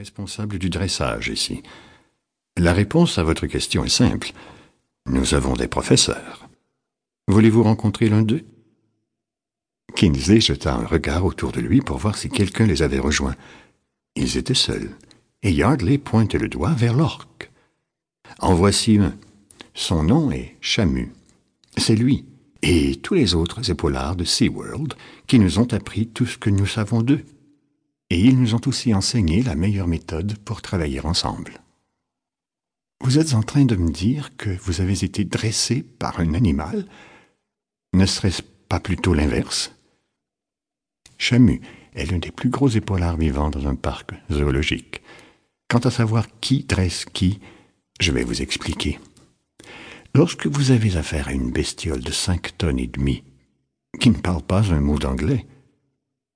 responsable du dressage ici. La réponse à votre question est simple. Nous avons des professeurs. Voulez-vous rencontrer l'un d'eux? Kingsley jeta un regard autour de lui pour voir si quelqu'un les avait rejoints. Ils étaient seuls, et Yardley pointait le doigt vers l'orque. En voici un. Son nom est Chamu. C'est lui, et tous les autres épaulards de SeaWorld qui nous ont appris tout ce que nous savons d'eux. Et ils nous ont aussi enseigné la meilleure méthode pour travailler ensemble. Vous êtes en train de me dire que vous avez été dressé par un animal Ne serait-ce pas plutôt l'inverse? Chamu est l'un des plus gros épaulards vivants dans un parc zoologique. Quant à savoir qui dresse qui, je vais vous expliquer. Lorsque vous avez affaire à une bestiole de cinq tonnes et demie, qui ne parle pas un mot d'anglais,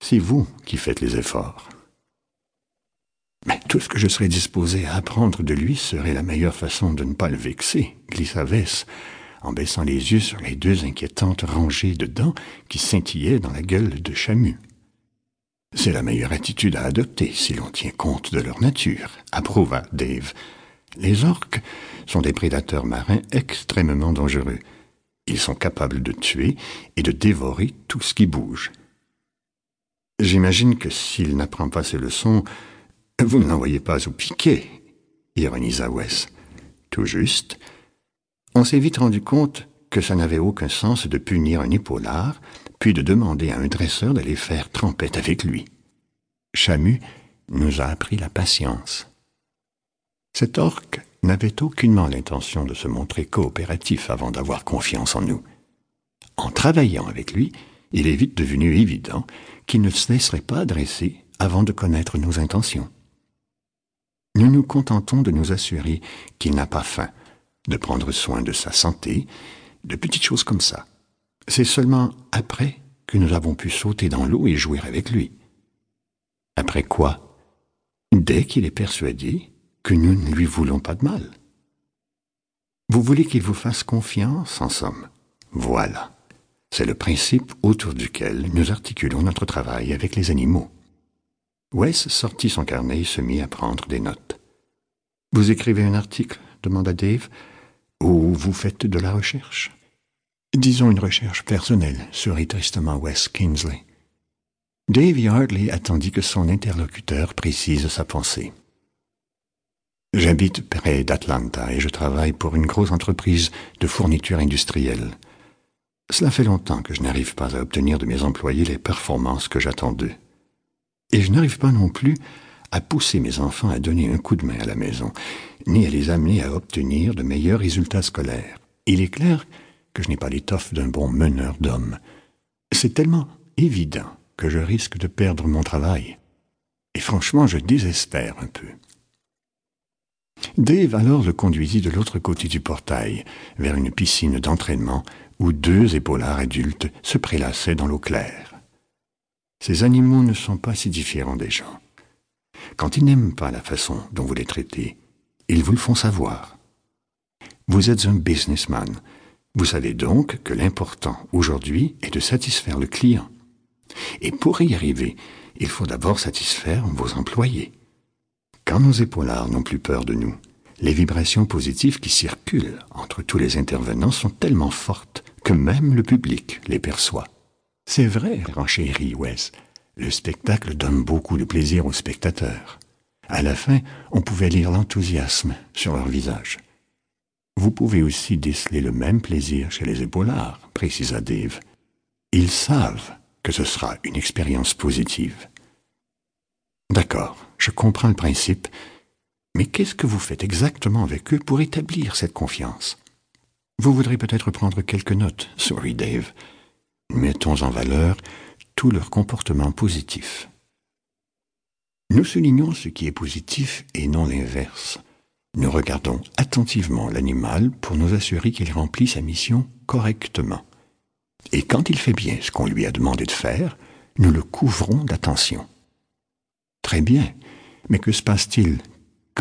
c'est vous qui faites les efforts. Mais tout ce que je serais disposé à apprendre de lui serait la meilleure façon de ne pas le vexer, glissa Vess, en baissant les yeux sur les deux inquiétantes rangées de dents qui scintillaient dans la gueule de Chamu. C'est la meilleure attitude à adopter si l'on tient compte de leur nature, approuva Dave, les orques sont des prédateurs marins extrêmement dangereux. Ils sont capables de tuer et de dévorer tout ce qui bouge. J'imagine que s'il n'apprend pas ses leçons, vous ne l'envoyez pas au piquet, ironisa Wes. Tout juste. On s'est vite rendu compte que ça n'avait aucun sens de punir un épaulard, puis de demander à un dresseur d'aller faire trempette avec lui. Chamu nous a appris la patience. Cet orque n'avait aucunement l'intention de se montrer coopératif avant d'avoir confiance en nous. En travaillant avec lui, il est vite devenu évident qu'il ne se laisserait pas dresser avant de connaître nos intentions. Nous nous contentons de nous assurer qu'il n'a pas faim, de prendre soin de sa santé, de petites choses comme ça. C'est seulement après que nous avons pu sauter dans l'eau et jouer avec lui. Après quoi Dès qu'il est persuadé que nous ne lui voulons pas de mal. Vous voulez qu'il vous fasse confiance, en somme. Voilà. C'est le principe autour duquel nous articulons notre travail avec les animaux. Wes sortit son carnet et se mit à prendre des notes. Vous écrivez un article? demanda Dave. Ou vous faites de la recherche? Disons une recherche personnelle, sourit tristement Wes Kingsley. Dave Yardley attendit que son interlocuteur précise sa pensée. J'habite près d'Atlanta et je travaille pour une grosse entreprise de fourniture industrielle. Cela fait longtemps que je n'arrive pas à obtenir de mes employés les performances que j'attends d'eux. Et je n'arrive pas non plus à pousser mes enfants à donner un coup de main à la maison, ni à les amener à obtenir de meilleurs résultats scolaires. Il est clair que je n'ai pas l'étoffe d'un bon meneur d'hommes. C'est tellement évident que je risque de perdre mon travail. Et franchement, je désespère un peu. Dave alors le conduisit de l'autre côté du portail, vers une piscine d'entraînement où deux épaulards adultes se prélassaient dans l'eau claire. Ces animaux ne sont pas si différents des gens. Quand ils n'aiment pas la façon dont vous les traitez, ils vous le font savoir. Vous êtes un businessman. Vous savez donc que l'important aujourd'hui est de satisfaire le client. Et pour y arriver, il faut d'abord satisfaire vos employés. Quand nos épaulards n'ont plus peur de nous, les vibrations positives qui circulent entre tous les intervenants sont tellement fortes que même le public les perçoit. C'est vrai, renchérit Wes. Le spectacle donne beaucoup de plaisir aux spectateurs. À la fin, on pouvait lire l'enthousiasme sur leur visage. Vous pouvez aussi déceler le même plaisir chez les épaulards, précisa Dave. Ils savent que ce sera une expérience positive. D'accord, je comprends le principe, mais qu'est-ce que vous faites exactement avec eux pour établir cette confiance? Vous voudrez peut-être prendre quelques notes, sourit Dave. Mettons en valeur tout leur comportement positif. Nous soulignons ce qui est positif et non l'inverse. Nous regardons attentivement l'animal pour nous assurer qu'il remplit sa mission correctement. Et quand il fait bien ce qu'on lui a demandé de faire, nous le couvrons d'attention. Très bien, mais que se passe-t-il?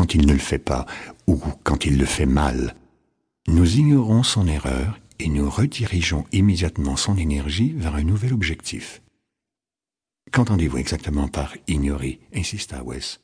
Quand il ne le fait pas ou quand il le fait mal Nous ignorons son erreur et nous redirigeons immédiatement son énergie vers un nouvel objectif. Qu'entendez-vous exactement par ignorer insista Wes.